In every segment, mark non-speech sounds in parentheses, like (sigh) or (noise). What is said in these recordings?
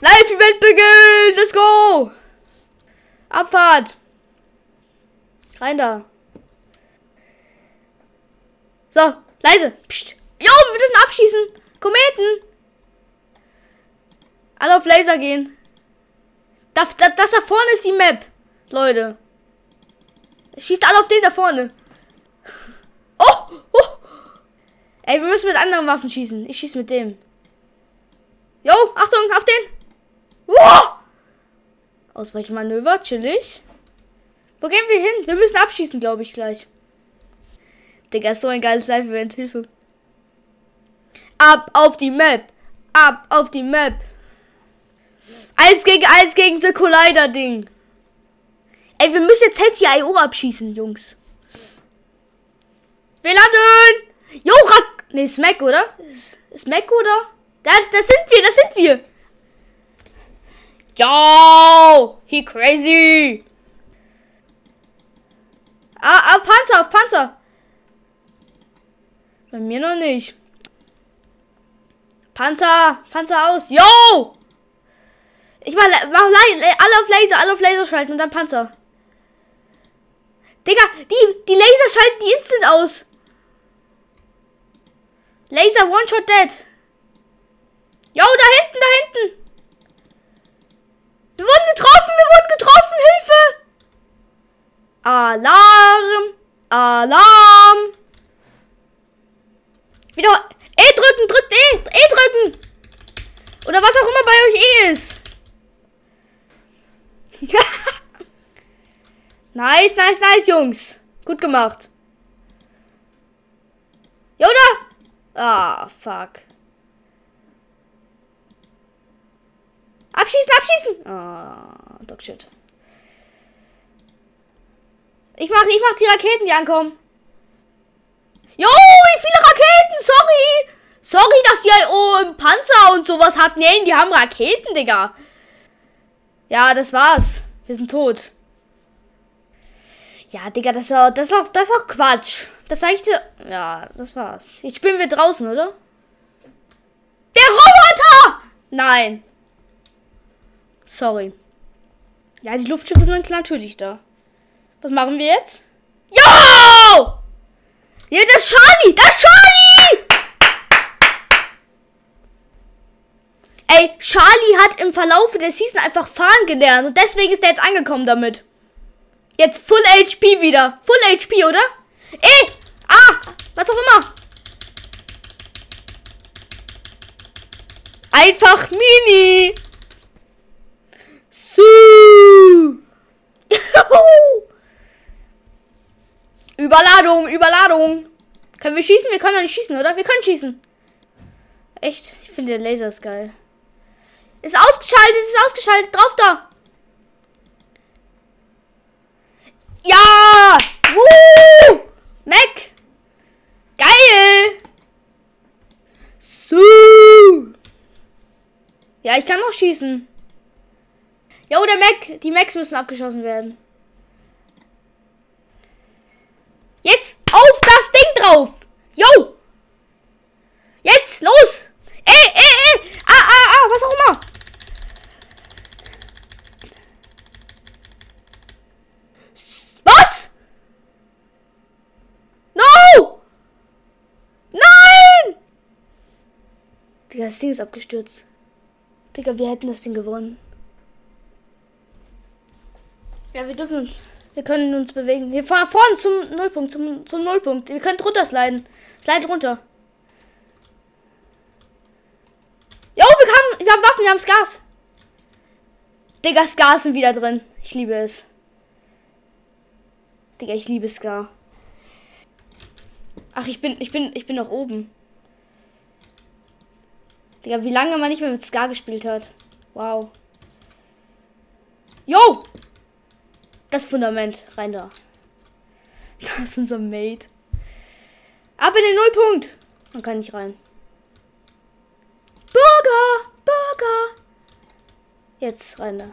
Live-Event beginnt! Let's go! Abfahrt! Rein da. So, leise. Psst. Jo, wir dürfen abschießen. Kometen. Alle auf Laser gehen. Das, das, das da vorne ist die Map. Leute. Schießt alle auf den da vorne. Oh, oh. Ey, wir müssen mit anderen Waffen schießen. Ich schieße mit dem. Jo, Achtung, auf den. Ausweichmanöver, chillig. Wo gehen wir hin? Wir müssen abschießen, glaube ich, gleich. Digga, so ein geiles Live-Event. Hilfe. Ab auf die Map. Ab auf die Map. Eins gegen eins gegen The Collider-Ding. Ey, wir müssen jetzt Hälfte IO abschießen, Jungs. Wir landen! Jo, Rack. Nee, Smack, oder? Smack, oder? Das, das sind wir, das sind wir. Yo! He crazy! Ah, auf Panzer, auf Panzer! Bei mir noch nicht. Panzer, Panzer aus. Yo! Ich mach, mach alle auf Laser, alle auf Laser schalten und dann Panzer. Digga, die, die Laser schalten die instant aus. Laser One-Shot Dead. Yo, da hinten, da hinten. Wir wurden getroffen, wir wurden getroffen, Hilfe! Alarm! Alarm! Wieder. E drücken, drückt E! E drücken! Oder was auch immer bei euch E ist. (laughs) nice, nice, nice, Jungs. Gut gemacht. Yoda! Ah, fuck. Abschießen, abschießen! Ah, Dog Shit. Ich mach, ich mach die Raketen, die ankommen. Jo, wie viele Raketen? Sorry. Sorry, dass die oh, Panzer und sowas hatten. Nee, die haben Raketen, Digga. Ja, das war's. Wir sind tot. Ja, Digga, das ist auch, das ist auch, das ist auch Quatsch. Das sag ich dir. Ja, das war's. Jetzt spielen wir draußen, oder? Der Roboter! Nein. Sorry. Ja, die Luftschiffe sind natürlich da. Was machen wir jetzt? Jo! Ja, das ist Charlie! Das ist Charlie! Ey, Charlie hat im Verlauf der Season einfach fahren gelernt und deswegen ist er jetzt angekommen damit. Jetzt Full HP wieder. Full HP, oder? Ey! Ah! Was auch immer. Einfach Mini! Überladung, Überladung. Können wir schießen? Wir können doch nicht schießen, oder? Wir können schießen. Echt? Ich finde der Laser ist geil. Ist ausgeschaltet, ist ausgeschaltet. Drauf da. Ja! Woo! Mac! Geil! So! Ja, ich kann noch schießen. Jo, der Mac. Die Macs müssen abgeschossen werden. Jetzt auf das Ding drauf. Jo. Jetzt los. Ey, ey, ey. Ah, ah, ah, was auch immer. Was? No! Nein! Digga, das Ding ist abgestürzt. Digga, wir hätten das Ding gewonnen. Ja, wir dürfen uns. Wir können uns bewegen. Wir fahren vorne zum Nullpunkt, zum, zum Nullpunkt. Wir können drunter sliden. Slide runter. Jo, wir haben, wir haben Waffen, wir haben Gas. Digga, Gas sind wieder drin. Ich liebe es. Digga, ich liebe Scar. Ach, ich bin, ich bin, ich bin noch oben. Digga, wie lange man nicht mehr mit Scar gespielt hat. Wow. Jo! Das Fundament. Rein da. (laughs) Das ist unser Mate. Ab in den Nullpunkt. Man kann nicht rein. Burger! Burger! Jetzt rein da.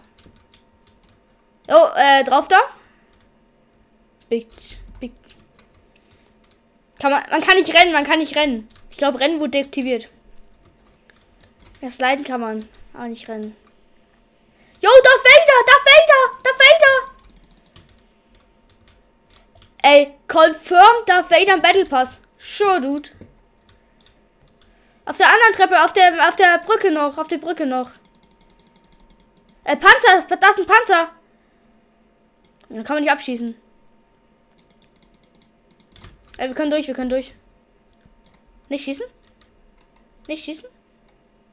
Oh, äh, drauf da? Big, big. Kann man, man kann nicht rennen, man kann nicht rennen. Ich glaube, Rennen wurde deaktiviert. Ja, sliden kann man, aber nicht rennen. Yo, Darth Vader, Darth Vader, Darth Vader. Ey, confirm Darth Vader im Battle Pass. Sure, dude. Auf der anderen Treppe, auf der, auf der Brücke noch, auf der Brücke noch. Äh, Panzer, da ist ein Panzer. Dann kann man nicht abschießen. Ey, wir können durch, wir können durch. Nicht schießen? Nicht schießen?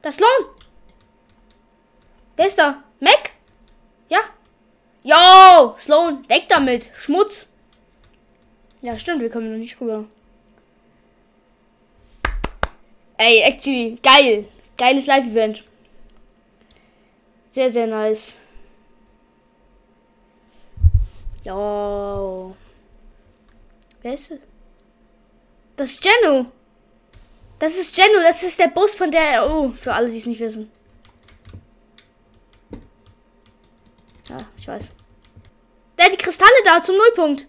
Das Sloan! Wer ist da? Mac? Ja. Yo! Sloan, weg damit! Schmutz! Ja, stimmt, wir kommen noch nicht rüber. Ey, actually, geil. Geiles Live-Event. Sehr, sehr nice. Yo. Wer ist es? Das ist Genu. Das ist Genu, das ist der Bus von der. Oh, für alle, die es nicht wissen. Ja, ich weiß. Der hat die Kristalle da zum Nullpunkt.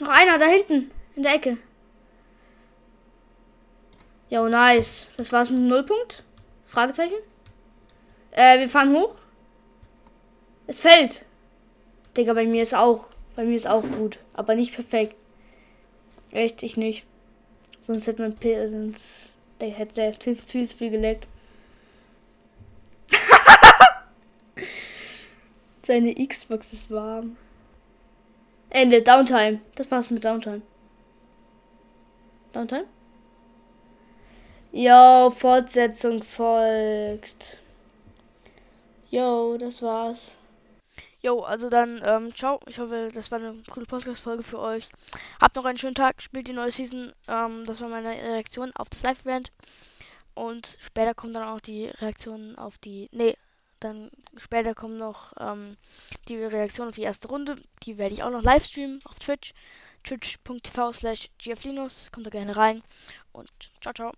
Noch einer da hinten in der Ecke. Jo, nice. Das war's mit dem Nullpunkt? Fragezeichen. Äh, wir fahren hoch. Es fällt. Digga, bei mir ist auch. Bei mir ist auch gut. Aber nicht perfekt. Echt, ich nicht. Sonst hätte man. Sonst. Der hätte sehr viel zu viel geleckt. (laughs) Seine Xbox ist warm. Ende. Downtime. Das war's mit Downtime. Downtime? Jo, Fortsetzung folgt. Jo, das war's. Jo, also dann, ähm, ciao. Ich hoffe, das war eine coole Podcast-Folge für euch. Habt noch einen schönen Tag, spielt die neue Season. Ähm, das war meine Reaktion auf das Live-Event. Und später kommen dann auch die Reaktionen auf die. Nee, dann später kommen noch ähm, die Reaktion auf die erste Runde. Die werde ich auch noch live streamen auf Twitch. twitch.tv slash gflinus. Kommt da gerne rein. Und ciao, ciao.